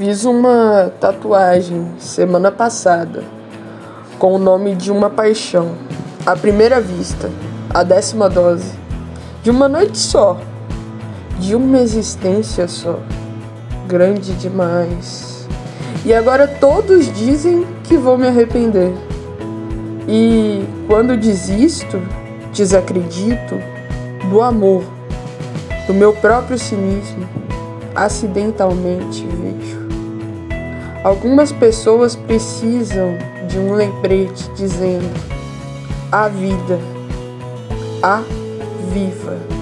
Fiz uma tatuagem semana passada com o nome de uma paixão, a primeira vista, a décima dose, de uma noite só, de uma existência só, grande demais. E agora todos dizem que vou me arrepender. E quando desisto, desacredito do amor, do meu próprio cinismo, acidentalmente vejo. Algumas pessoas precisam de um lembrete dizendo: a vida, a viva.